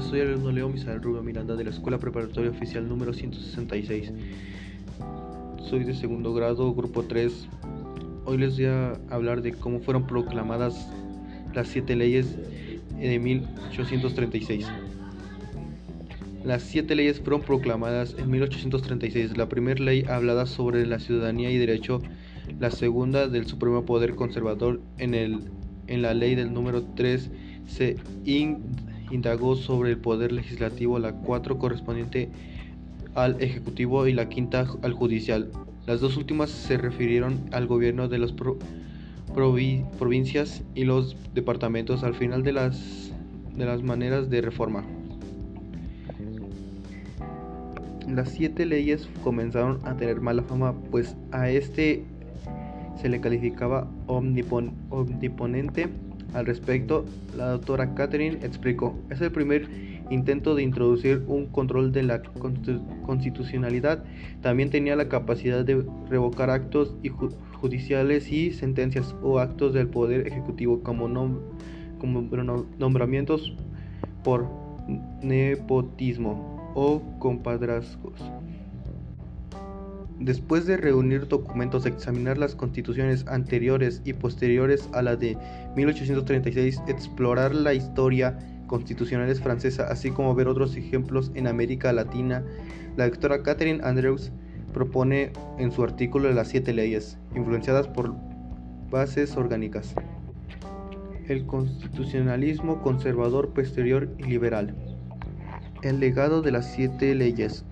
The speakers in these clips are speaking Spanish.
soy alumno Leo Misael Rubio Miranda de la Escuela Preparatoria Oficial número 166. Soy de segundo grado, grupo 3. Hoy les voy a hablar de cómo fueron proclamadas las siete leyes de 1836. Las siete leyes fueron proclamadas en 1836. La primera ley hablada sobre la ciudadanía y derecho, la segunda del Supremo Poder Conservador en, el, en la ley del número 3 se indagó sobre el poder legislativo, la cuatro correspondiente al ejecutivo y la quinta al judicial. Las dos últimas se refirieron al gobierno de las provincias y los departamentos al final de las, de las maneras de reforma. Las siete leyes comenzaron a tener mala fama, pues a este se le calificaba omniponente al respecto, la doctora Catherine explicó, es el primer intento de introducir un control de la constitucionalidad. También tenía la capacidad de revocar actos judiciales y sentencias o actos del Poder Ejecutivo como, como nombramientos por nepotismo o compadrazgos. Después de reunir documentos, examinar las constituciones anteriores y posteriores a la de 1836, explorar la historia constitucional francesa, así como ver otros ejemplos en América Latina, la doctora Catherine Andrews propone en su artículo las siete leyes, influenciadas por bases orgánicas. El constitucionalismo conservador posterior y liberal. El legado de las siete leyes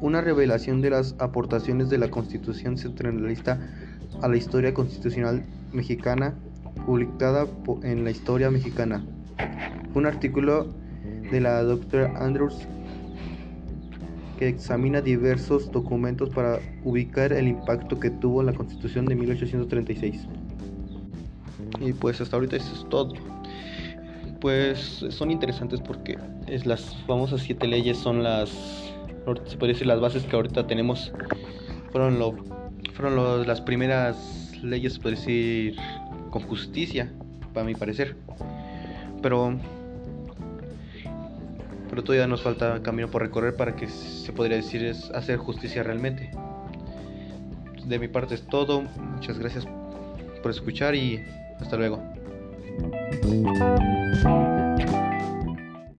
una revelación de las aportaciones de la Constitución centralista a la historia constitucional mexicana, publicada en la Historia Mexicana. Un artículo de la doctora Andrews que examina diversos documentos para ubicar el impacto que tuvo la Constitución de 1836. Y pues hasta ahorita eso es todo. Pues son interesantes porque es las famosas siete leyes son las se puede decir las bases que ahorita tenemos. Fueron lo fueron las primeras leyes puede decir con justicia para mi parecer. Pero pero todavía nos falta camino por recorrer para que se podría decir es hacer justicia realmente. De mi parte es todo. Muchas gracias por escuchar y hasta luego